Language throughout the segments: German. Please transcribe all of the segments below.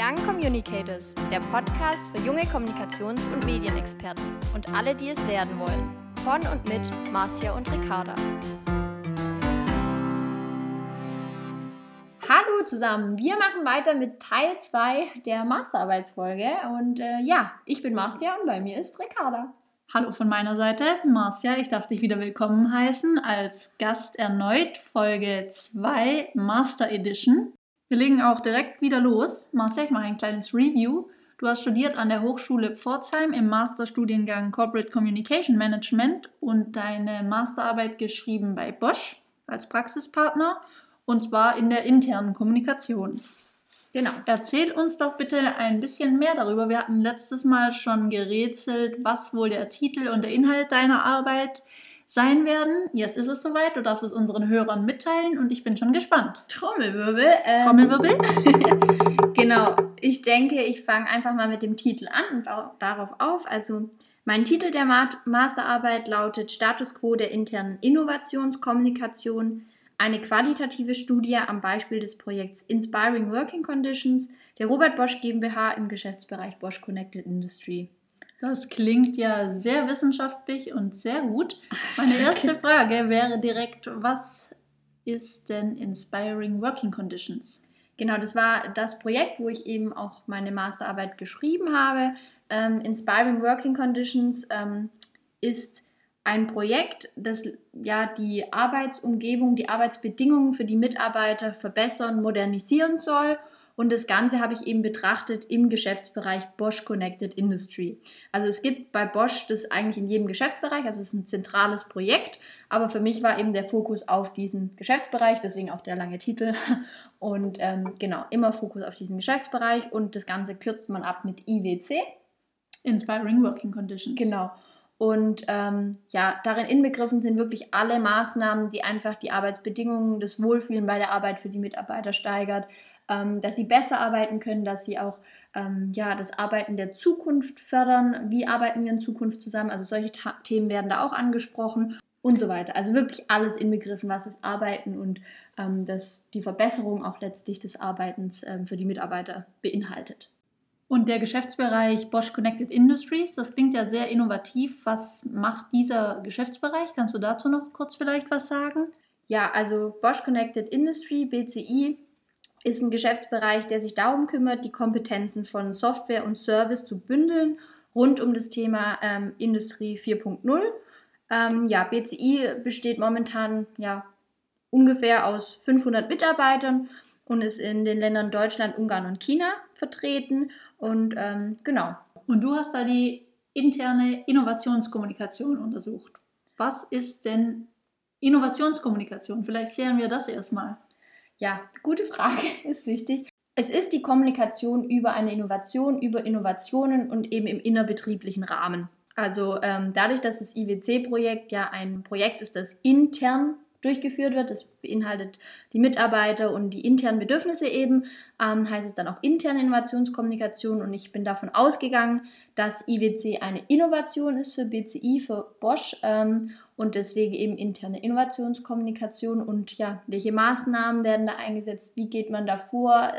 Young Communicators, der Podcast für junge Kommunikations- und Medienexperten und alle, die es werden wollen. Von und mit Marcia und Ricarda. Hallo zusammen, wir machen weiter mit Teil 2 der Masterarbeitsfolge und äh, ja, ich bin Marcia und bei mir ist Ricarda. Hallo von meiner Seite, Marcia. Ich darf dich wieder willkommen heißen als Gast erneut, Folge 2 Master Edition. Wir legen auch direkt wieder los. Marcia, ich mache ein kleines Review. Du hast studiert an der Hochschule Pforzheim im Masterstudiengang Corporate Communication Management und deine Masterarbeit geschrieben bei Bosch als Praxispartner und zwar in der internen Kommunikation. Genau. Erzähl uns doch bitte ein bisschen mehr darüber. Wir hatten letztes Mal schon gerätselt, was wohl der Titel und der Inhalt deiner Arbeit sein werden. Jetzt ist es soweit. Du darfst es unseren Hörern mitteilen und ich bin schon gespannt. Trommelwirbel. Ähm, Trommelwirbel. genau. Ich denke, ich fange einfach mal mit dem Titel an und darauf auf. Also mein Titel der Masterarbeit lautet Status quo der internen Innovationskommunikation eine qualitative Studie am Beispiel des Projekts Inspiring Working Conditions der Robert Bosch GmbH im Geschäftsbereich Bosch Connected Industry. Das klingt ja sehr wissenschaftlich und sehr gut. Meine erste Frage wäre direkt, was ist denn Inspiring Working Conditions? Genau, das war das Projekt, wo ich eben auch meine Masterarbeit geschrieben habe. Ähm, Inspiring Working Conditions ähm, ist ein Projekt, das ja die Arbeitsumgebung, die Arbeitsbedingungen für die Mitarbeiter verbessern, modernisieren soll. Und das Ganze habe ich eben betrachtet im Geschäftsbereich Bosch Connected Industry. Also es gibt bei Bosch das eigentlich in jedem Geschäftsbereich, also es ist ein zentrales Projekt, aber für mich war eben der Fokus auf diesen Geschäftsbereich, deswegen auch der lange Titel. Und ähm, genau, immer Fokus auf diesen Geschäftsbereich und das Ganze kürzt man ab mit IWC. Inspiring Working Conditions. Genau. Und ähm, ja, darin inbegriffen sind wirklich alle Maßnahmen, die einfach die Arbeitsbedingungen, das Wohlfühlen bei der Arbeit für die Mitarbeiter steigert, ähm, dass sie besser arbeiten können, dass sie auch ähm, ja, das Arbeiten der Zukunft fördern. Wie arbeiten wir in Zukunft zusammen? Also solche Ta Themen werden da auch angesprochen und so weiter. Also wirklich alles inbegriffen, was das Arbeiten und ähm, das, die Verbesserung auch letztlich des Arbeitens ähm, für die Mitarbeiter beinhaltet. Und der Geschäftsbereich Bosch Connected Industries, das klingt ja sehr innovativ. Was macht dieser Geschäftsbereich? Kannst du dazu noch kurz vielleicht was sagen? Ja, also Bosch Connected Industry, BCI, ist ein Geschäftsbereich, der sich darum kümmert, die Kompetenzen von Software und Service zu bündeln rund um das Thema ähm, Industrie 4.0. Ähm, ja, BCI besteht momentan ja ungefähr aus 500 Mitarbeitern und ist in den Ländern Deutschland, Ungarn und China vertreten und ähm, genau. Und du hast da die interne Innovationskommunikation untersucht. Was ist denn Innovationskommunikation? Vielleicht klären wir das erstmal. Ja, gute Frage, ist wichtig. Es ist die Kommunikation über eine Innovation, über Innovationen und eben im innerbetrieblichen Rahmen. Also ähm, dadurch, dass das IWC-Projekt ja ein Projekt ist, das intern durchgeführt wird. Das beinhaltet die Mitarbeiter und die internen Bedürfnisse eben. Ähm, heißt es dann auch interne Innovationskommunikation und ich bin davon ausgegangen, dass IWC eine Innovation ist für BCI, für Bosch ähm, und deswegen eben interne Innovationskommunikation und ja, welche Maßnahmen werden da eingesetzt, wie geht man da vor,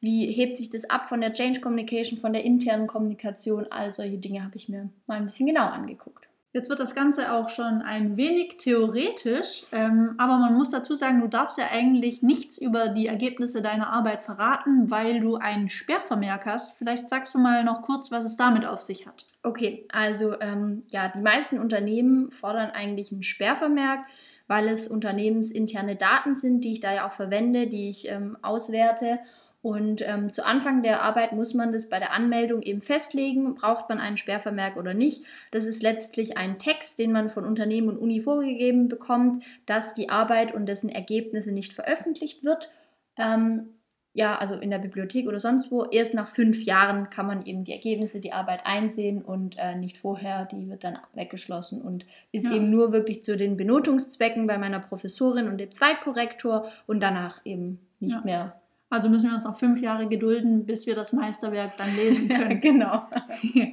wie hebt sich das ab von der Change Communication, von der internen Kommunikation, all solche Dinge habe ich mir mal ein bisschen genau angeguckt. Jetzt wird das Ganze auch schon ein wenig theoretisch, ähm, aber man muss dazu sagen, du darfst ja eigentlich nichts über die Ergebnisse deiner Arbeit verraten, weil du einen Sperrvermerk hast. Vielleicht sagst du mal noch kurz, was es damit auf sich hat. Okay, also ähm, ja, die meisten Unternehmen fordern eigentlich einen Sperrvermerk, weil es unternehmensinterne Daten sind, die ich da ja auch verwende, die ich ähm, auswerte. Und ähm, zu Anfang der Arbeit muss man das bei der Anmeldung eben festlegen, braucht man einen Sperrvermerk oder nicht. Das ist letztlich ein Text, den man von Unternehmen und Uni vorgegeben bekommt, dass die Arbeit und dessen Ergebnisse nicht veröffentlicht wird. Ähm, ja, also in der Bibliothek oder sonst wo. Erst nach fünf Jahren kann man eben die Ergebnisse, die Arbeit einsehen und äh, nicht vorher. Die wird dann weggeschlossen und ist ja. eben nur wirklich zu den Benotungszwecken bei meiner Professorin und dem Zweitkorrektor und danach eben nicht ja. mehr also müssen wir uns noch fünf Jahre gedulden, bis wir das Meisterwerk dann lesen können. genau.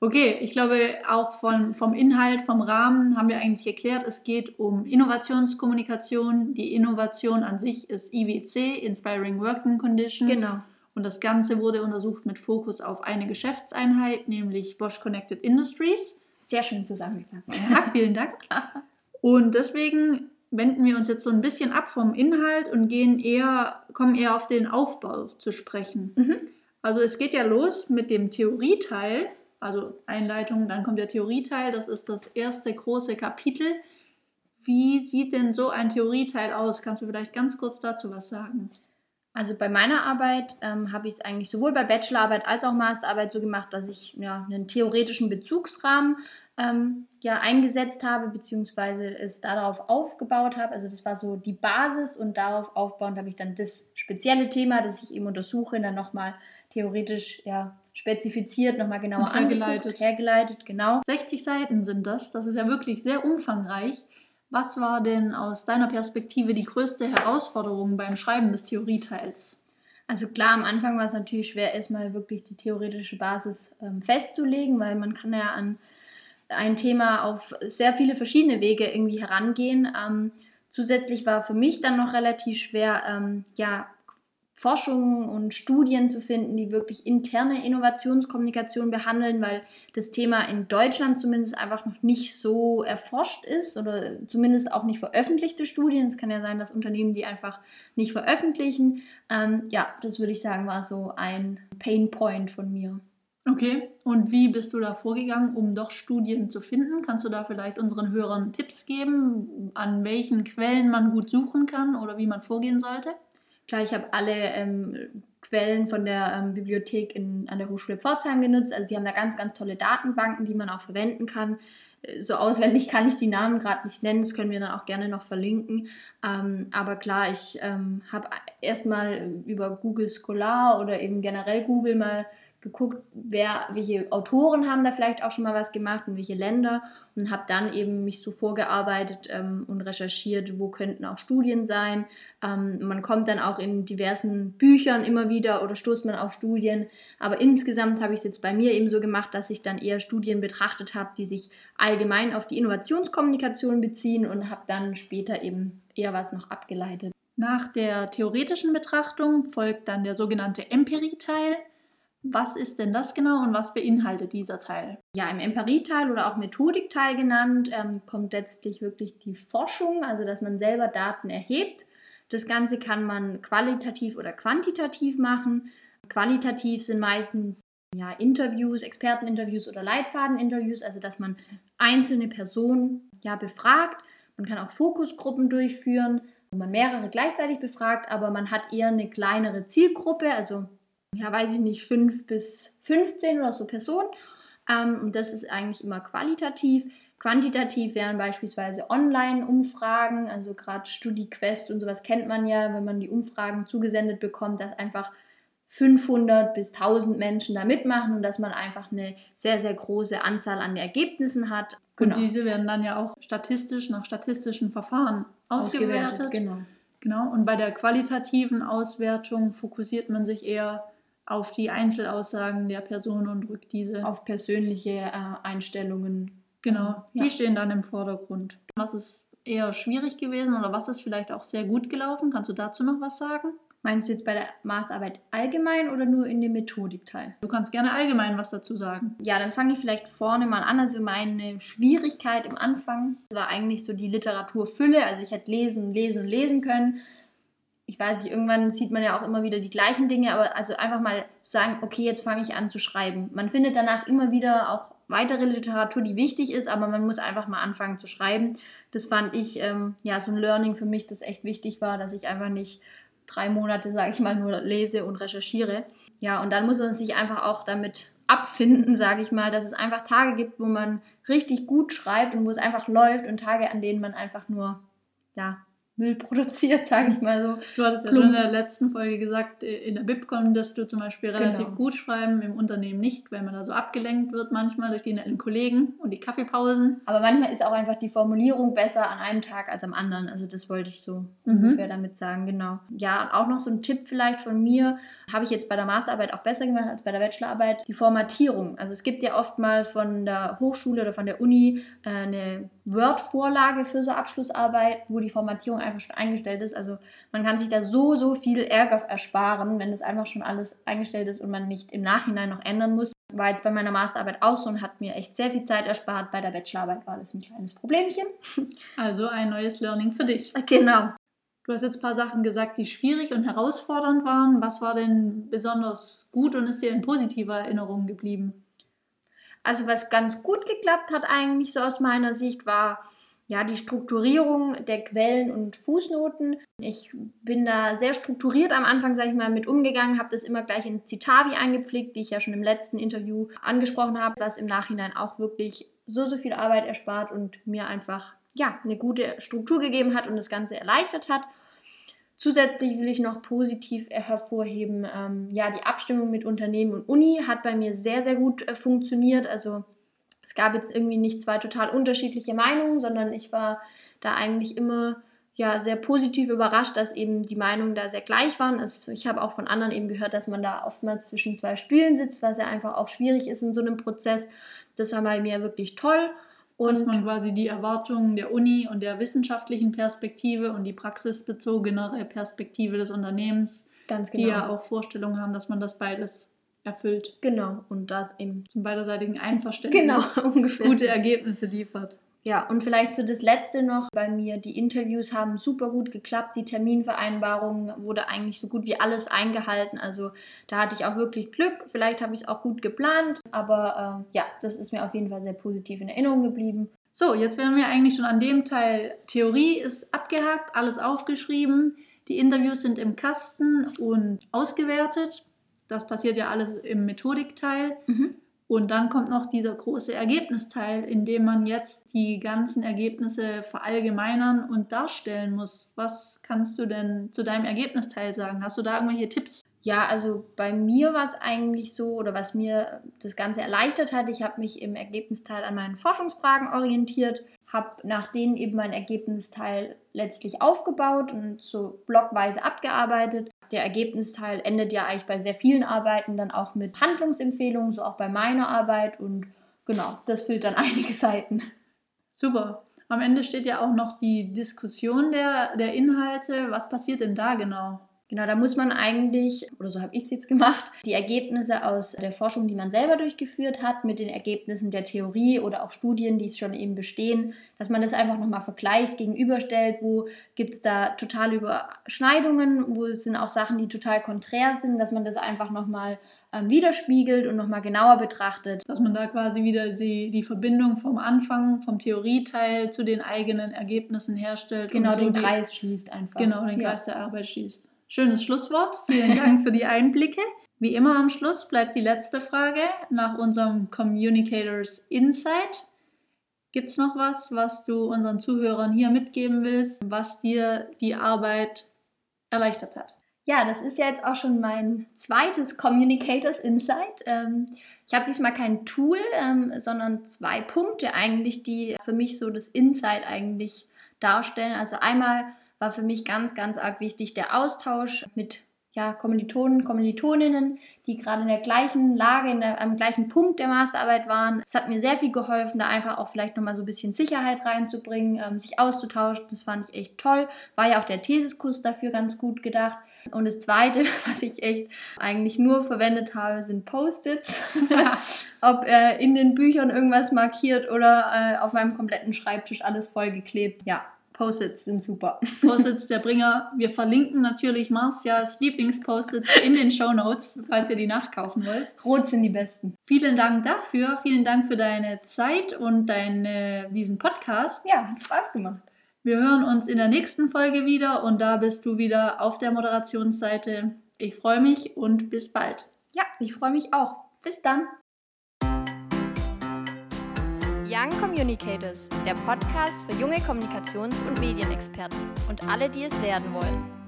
Okay, ich glaube, auch von, vom Inhalt, vom Rahmen haben wir eigentlich geklärt. Es geht um Innovationskommunikation. Die Innovation an sich ist IWC, Inspiring Working Conditions. Genau. Und das Ganze wurde untersucht mit Fokus auf eine Geschäftseinheit, nämlich Bosch Connected Industries. Sehr schön zusammengefasst. Ja, vielen Dank. Und deswegen wenden wir uns jetzt so ein bisschen ab vom Inhalt und gehen eher, kommen eher auf den Aufbau zu sprechen. Mhm. Also es geht ja los mit dem Theorieteil, also Einleitung, dann kommt der Theorieteil, das ist das erste große Kapitel. Wie sieht denn so ein Theorieteil aus? Kannst du vielleicht ganz kurz dazu was sagen? Also bei meiner Arbeit ähm, habe ich es eigentlich sowohl bei Bachelorarbeit als auch Masterarbeit so gemacht, dass ich ja, einen theoretischen Bezugsrahmen ähm, ja, eingesetzt habe, beziehungsweise es darauf aufgebaut habe. Also das war so die Basis und darauf aufbauend habe ich dann das spezielle Thema, das ich eben untersuche, dann nochmal theoretisch ja, spezifiziert, nochmal genauer Und hergeleitet. hergeleitet, genau. 60 Seiten sind das, das ist ja wirklich sehr umfangreich. Was war denn aus deiner Perspektive die größte Herausforderung beim Schreiben des Theorieteils? Also klar, am Anfang war es natürlich schwer, erstmal wirklich die theoretische Basis ähm, festzulegen, weil man kann ja an ein Thema auf sehr viele verschiedene Wege irgendwie herangehen. Ähm, zusätzlich war für mich dann noch relativ schwer, ähm, ja, Forschungen und Studien zu finden, die wirklich interne Innovationskommunikation behandeln, weil das Thema in Deutschland zumindest einfach noch nicht so erforscht ist oder zumindest auch nicht veröffentlichte Studien. Es kann ja sein, dass Unternehmen die einfach nicht veröffentlichen. Ähm, ja, das würde ich sagen, war so ein Pain Point von mir. Okay, und wie bist du da vorgegangen, um doch Studien zu finden? Kannst du da vielleicht unseren Hörern Tipps geben, an welchen Quellen man gut suchen kann oder wie man vorgehen sollte? Klar, ich habe alle ähm, Quellen von der ähm, Bibliothek in, an der Hochschule Pforzheim genutzt. Also die haben da ganz, ganz tolle Datenbanken, die man auch verwenden kann. Äh, So auswendig kann ich die Namen gerade nicht nennen, das können wir dann auch gerne noch verlinken. Ähm, aber klar, ich ähm, habe erstmal über Google Scholar oder eben generell Google mal geguckt, wer, welche Autoren haben da vielleicht auch schon mal was gemacht und welche Länder und habe dann eben mich so vorgearbeitet ähm, und recherchiert, wo könnten auch Studien sein. Ähm, man kommt dann auch in diversen Büchern immer wieder oder stoßt man auf Studien, aber insgesamt habe ich es jetzt bei mir eben so gemacht, dass ich dann eher Studien betrachtet habe, die sich allgemein auf die Innovationskommunikation beziehen und habe dann später eben eher was noch abgeleitet. Nach der theoretischen Betrachtung folgt dann der sogenannte Empirie-Teil. Was ist denn das genau und was beinhaltet dieser Teil? Ja, im Empirie-Teil oder auch Methodikteil genannt, ähm, kommt letztlich wirklich die Forschung, also dass man selber Daten erhebt. Das Ganze kann man qualitativ oder quantitativ machen. Qualitativ sind meistens ja, Interviews, Experteninterviews oder Leitfadeninterviews, also dass man einzelne Personen ja, befragt. Man kann auch Fokusgruppen durchführen, wo man mehrere gleichzeitig befragt, aber man hat eher eine kleinere Zielgruppe, also ja, weiß ich nicht, 5 bis 15 oder so Personen. Ähm, und das ist eigentlich immer qualitativ. Quantitativ wären beispielsweise Online-Umfragen, also gerade StudiQuest und sowas kennt man ja, wenn man die Umfragen zugesendet bekommt, dass einfach 500 bis 1000 Menschen da mitmachen und dass man einfach eine sehr, sehr große Anzahl an Ergebnissen hat. Genau. Und diese werden dann ja auch statistisch nach statistischen Verfahren ausgewertet. ausgewertet. Genau. Genau. Und bei der qualitativen Auswertung fokussiert man sich eher auf die Einzelaussagen der Person und rückt diese auf persönliche äh, Einstellungen. Genau, ja. die stehen dann im Vordergrund. Was ist eher schwierig gewesen oder was ist vielleicht auch sehr gut gelaufen? Kannst du dazu noch was sagen? Meinst du jetzt bei der Maßarbeit allgemein oder nur in dem Methodikteil? Du kannst gerne allgemein was dazu sagen. Ja, dann fange ich vielleicht vorne mal an. Also meine Schwierigkeit im Anfang war eigentlich so die Literaturfülle. Also ich hätte lesen, lesen und lesen können ich weiß nicht, irgendwann sieht man ja auch immer wieder die gleichen Dinge, aber also einfach mal zu sagen, okay, jetzt fange ich an zu schreiben. Man findet danach immer wieder auch weitere Literatur, die wichtig ist, aber man muss einfach mal anfangen zu schreiben. Das fand ich ähm, ja so ein Learning für mich, das echt wichtig war, dass ich einfach nicht drei Monate, sage ich mal, nur lese und recherchiere. Ja, und dann muss man sich einfach auch damit abfinden, sage ich mal, dass es einfach Tage gibt, wo man richtig gut schreibt und wo es einfach läuft und Tage, an denen man einfach nur ja, Müll produziert, sage ich mal so. Du hattest ja schon in der letzten Folge gesagt, in der Bibcon, dass du zum Beispiel relativ genau. gut schreiben, im Unternehmen nicht, weil man da so abgelenkt wird manchmal durch die netten Kollegen und die Kaffeepausen. Aber manchmal ist auch einfach die Formulierung besser an einem Tag als am anderen. Also das wollte ich so mhm. ungefähr damit sagen, genau. Ja, auch noch so ein Tipp vielleicht von mir, habe ich jetzt bei der Masterarbeit auch besser gemacht als bei der Bachelorarbeit, die Formatierung. Also es gibt ja oft mal von der Hochschule oder von der Uni äh, eine Word-Vorlage für so Abschlussarbeit, wo die Formatierung einfach schon eingestellt ist. Also man kann sich da so, so viel Ärger ersparen, wenn das einfach schon alles eingestellt ist und man nicht im Nachhinein noch ändern muss. War jetzt bei meiner Masterarbeit auch so und hat mir echt sehr viel Zeit erspart. Bei der Bachelorarbeit war das ein kleines Problemchen. Also ein neues Learning für dich. Genau. Du hast jetzt ein paar Sachen gesagt, die schwierig und herausfordernd waren. Was war denn besonders gut und ist dir in positiver Erinnerung geblieben? Also was ganz gut geklappt hat eigentlich so aus meiner Sicht war ja die Strukturierung der Quellen und Fußnoten. Ich bin da sehr strukturiert am Anfang, sage ich mal, mit umgegangen, habe das immer gleich in Citavi eingepflegt, die ich ja schon im letzten Interview angesprochen habe, was im Nachhinein auch wirklich so so viel Arbeit erspart und mir einfach ja eine gute Struktur gegeben hat und das Ganze erleichtert hat. Zusätzlich will ich noch positiv hervorheben, ähm, ja, die Abstimmung mit Unternehmen und Uni hat bei mir sehr, sehr gut äh, funktioniert. Also es gab jetzt irgendwie nicht zwei total unterschiedliche Meinungen, sondern ich war da eigentlich immer ja, sehr positiv überrascht, dass eben die Meinungen da sehr gleich waren. Also ich habe auch von anderen eben gehört, dass man da oftmals zwischen zwei Stühlen sitzt, was ja einfach auch schwierig ist in so einem Prozess. Das war bei mir wirklich toll. Und dass man quasi die Erwartungen der Uni und der wissenschaftlichen Perspektive und die praxisbezogenere Perspektive des Unternehmens, Ganz genau. die ja auch Vorstellungen haben, dass man das beides erfüllt. Genau, und das eben zum beiderseitigen Einverständnis genau, ungefähr gute Ergebnisse liefert. Ja, und vielleicht so das Letzte noch bei mir. Die Interviews haben super gut geklappt. Die Terminvereinbarung wurde eigentlich so gut wie alles eingehalten. Also da hatte ich auch wirklich Glück. Vielleicht habe ich es auch gut geplant. Aber äh, ja, das ist mir auf jeden Fall sehr positiv in Erinnerung geblieben. So, jetzt wären wir eigentlich schon an dem Teil. Theorie ist abgehakt, alles aufgeschrieben. Die Interviews sind im Kasten und ausgewertet. Das passiert ja alles im Methodikteil. Mhm. Und dann kommt noch dieser große Ergebnisteil, in dem man jetzt die ganzen Ergebnisse verallgemeinern und darstellen muss. Was kannst du denn zu deinem Ergebnisteil sagen? Hast du da irgendwelche Tipps? Ja, also bei mir war es eigentlich so, oder was mir das Ganze erleichtert hat, ich habe mich im Ergebnisteil an meinen Forschungsfragen orientiert, habe nach denen eben mein Ergebnisteil letztlich aufgebaut und so blockweise abgearbeitet. Der Ergebnisteil endet ja eigentlich bei sehr vielen Arbeiten dann auch mit Handlungsempfehlungen, so auch bei meiner Arbeit und genau, das füllt dann einige Seiten. Super. Am Ende steht ja auch noch die Diskussion der, der Inhalte. Was passiert denn da genau? Genau, da muss man eigentlich, oder so habe ich es jetzt gemacht, die Ergebnisse aus der Forschung, die man selber durchgeführt hat, mit den Ergebnissen der Theorie oder auch Studien, die es schon eben bestehen, dass man das einfach nochmal vergleicht, gegenüberstellt, wo gibt es da totale Überschneidungen, wo sind auch Sachen, die total konträr sind, dass man das einfach nochmal ähm, widerspiegelt und nochmal genauer betrachtet. Dass man da quasi wieder die, die Verbindung vom Anfang, vom Theorieteil zu den eigenen Ergebnissen herstellt. Genau, so den Kreis schließt einfach. Genau, den Kreis der Arbeit schließt. Schönes Schlusswort. Vielen Dank für die Einblicke. Wie immer am Schluss bleibt die letzte Frage nach unserem Communicators Insight. Gibt es noch was, was du unseren Zuhörern hier mitgeben willst, was dir die Arbeit erleichtert hat? Ja, das ist ja jetzt auch schon mein zweites Communicators Insight. Ähm, ich habe diesmal kein Tool, ähm, sondern zwei Punkte eigentlich, die für mich so das Insight eigentlich darstellen. Also einmal war für mich ganz, ganz arg wichtig der Austausch mit ja, Kommilitonen, Kommilitoninnen, die gerade in der gleichen Lage, in der, am gleichen Punkt der Masterarbeit waren. Es hat mir sehr viel geholfen, da einfach auch vielleicht nochmal so ein bisschen Sicherheit reinzubringen, ähm, sich auszutauschen. Das fand ich echt toll. War ja auch der Thesiskurs dafür ganz gut gedacht. Und das Zweite, was ich echt eigentlich nur verwendet habe, sind Post-its. Ob äh, in den Büchern irgendwas markiert oder äh, auf meinem kompletten Schreibtisch alles vollgeklebt. Ja, Post-its sind super. Post-its der Bringer. Wir verlinken natürlich Marcias Lieblings-Post-its in den Show Notes, falls ihr die nachkaufen wollt. Rot sind die besten. Vielen Dank dafür. Vielen Dank für deine Zeit und deine, diesen Podcast. Ja, hat Spaß gemacht. Wir hören uns in der nächsten Folge wieder und da bist du wieder auf der Moderationsseite. Ich freue mich und bis bald. Ja, ich freue mich auch. Bis dann. Young Communicators, der Podcast für junge Kommunikations- und Medienexperten und alle, die es werden wollen.